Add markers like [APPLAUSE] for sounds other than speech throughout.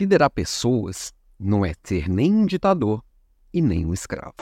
Liderar pessoas não é ser nem um ditador e nem um escravo.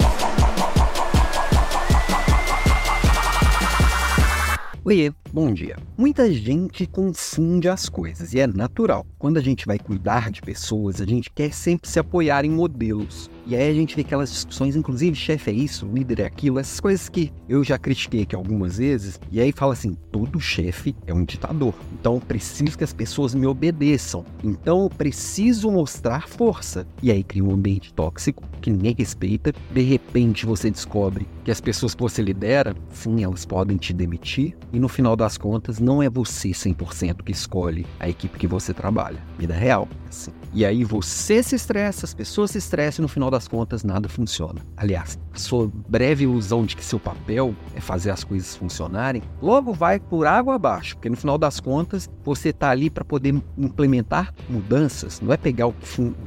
Oiê, bom dia. Muita gente confunde as coisas e é natural. Quando a gente vai cuidar de pessoas, a gente quer sempre se apoiar em modelos. E aí a gente vê aquelas discussões, inclusive, chefe é isso, líder é aquilo, essas coisas que eu já critiquei aqui algumas vezes. E aí fala assim: todo chefe é um ditador. Então preciso que as pessoas me obedeçam. Então eu preciso mostrar força. E aí cria um ambiente tóxico que ninguém respeita. De repente você descobre que as pessoas que você lidera, sim, elas podem te demitir. E no final das contas, não é você 100% que escolhe a equipe que você trabalha. Vida real. Assim. E aí você se estressa, as pessoas se estressam e no final das contas nada funciona. Aliás, a sua breve ilusão de que seu papel é fazer as coisas funcionarem, logo vai por água abaixo, porque no final das contas você está ali para poder implementar mudanças, não é pegar o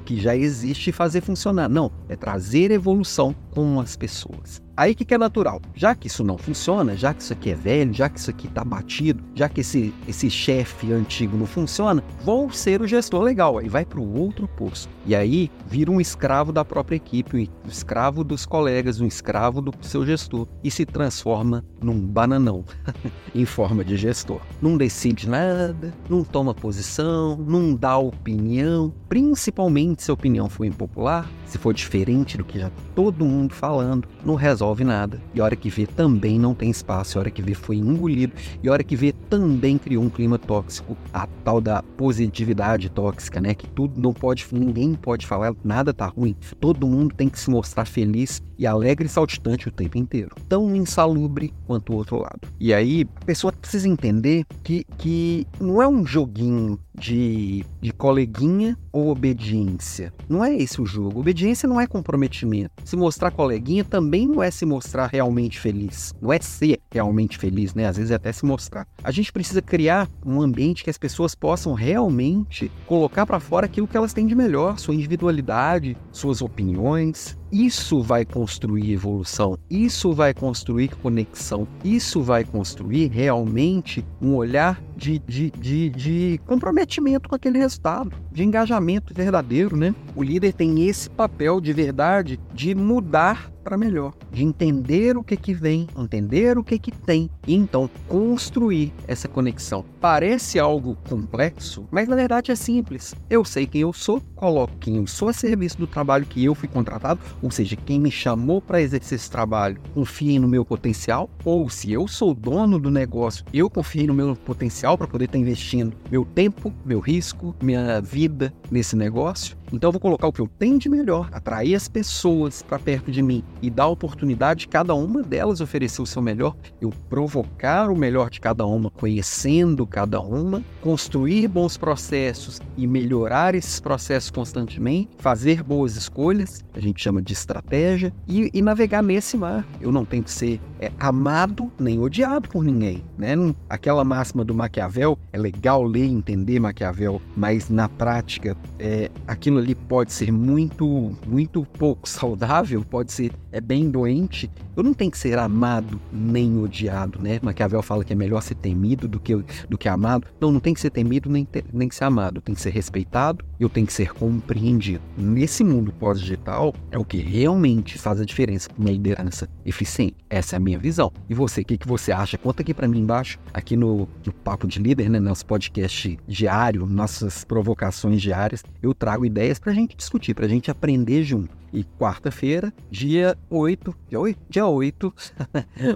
que já existe e fazer funcionar, não, é trazer evolução com as pessoas. Aí o que, que é natural? Já que isso não funciona, já que isso aqui é velho, já que isso aqui está batido, já que esse, esse chefe antigo não funciona, vou ser o gestor legal. Aí vai para o outro posto. E aí vira um escravo da própria equipe, um escravo dos colegas, um escravo do seu gestor. E se transforma num bananão [LAUGHS] em forma de gestor. Não decide nada, não toma posição, não dá opinião, principalmente se a opinião for impopular, se for diferente do que já todo mundo falando, não resolve nada. E a hora que vê também não tem espaço, a hora que vê foi engolido, e a hora que vê também criou um clima tóxico, a tal da positividade tóxica, né? Que tudo não pode, ninguém pode falar, nada tá ruim, todo mundo tem que se mostrar feliz e alegre e saltitante o tempo inteiro. Tão insalubre quanto o outro lado. E aí, a pessoa precisa entender que, que não é um joguinho de, de coleguinha ou obediência. Não é esse o jogo. Obediência não é comprometimento. Se mostrar coleguinha também não é se mostrar realmente feliz. Não é ser realmente feliz, né? Às vezes é até se mostrar. A gente precisa criar um ambiente que as pessoas possam realmente colocar para fora aquilo que elas têm de melhor, sua individualidade, suas opiniões, isso vai construir evolução, isso vai construir conexão, isso vai construir realmente um olhar de, de, de, de, comprometimento com aquele resultado, de engajamento verdadeiro, né? O líder tem esse papel de verdade de mudar para melhor, de entender o que que vem, entender o que que tem e então construir essa conexão. Parece algo complexo, mas na verdade é simples. Eu sei quem eu sou, coloco quem eu sou a serviço do trabalho que eu fui contratado, ou seja, quem me chamou para exercer esse trabalho, confiem no meu potencial, ou se eu sou dono do negócio, eu confio no meu potencial para poder estar tá investindo meu tempo, meu risco, minha vida nesse negócio então eu vou colocar o que eu tenho de melhor, atrair as pessoas para perto de mim e dar a oportunidade de cada uma delas oferecer o seu melhor, eu provocar o melhor de cada uma, conhecendo cada uma, construir bons processos e melhorar esses processos constantemente, fazer boas escolhas, a gente chama de estratégia, e, e navegar nesse mar. Eu não tenho que ser é, amado nem odiado por ninguém. Né? Aquela máxima do Maquiavel, é legal ler e entender Maquiavel, mas na prática, é, aquilo ali pode ser muito, muito pouco saudável, pode ser é bem doente. Eu não tenho que ser amado nem odiado, né? Maquiavel fala que é melhor ser temido do que, do que amado. Não, não tem que ser temido nem, nem ser amado. Tem que ser respeitado eu tenho que ser compreendido. Nesse mundo pós-digital, é o que realmente faz a diferença para uma liderança eficiente. Essa é a minha visão. E você, o que, que você acha? Conta aqui para mim embaixo, aqui no, no Papo de Líder, né? Nosso podcast diário, nossas provocações diárias. Eu trago ideias para a gente discutir, para a gente aprender junto. E quarta-feira, dia 8, dia 8, dia 8,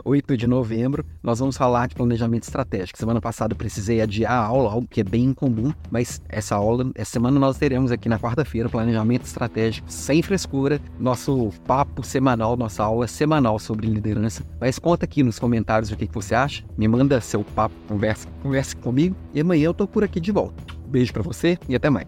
8 [LAUGHS] de novembro, nós vamos falar de planejamento estratégico. Semana passada eu precisei adiar a aula, algo que é bem incomum, mas essa aula, essa semana nós teremos aqui na quarta-feira planejamento estratégico sem frescura, nosso papo semanal, nossa aula semanal sobre liderança. Mas conta aqui nos comentários o que, você acha, me manda seu papo, converse, converse comigo e amanhã eu tô por aqui de volta. beijo para você e até mais.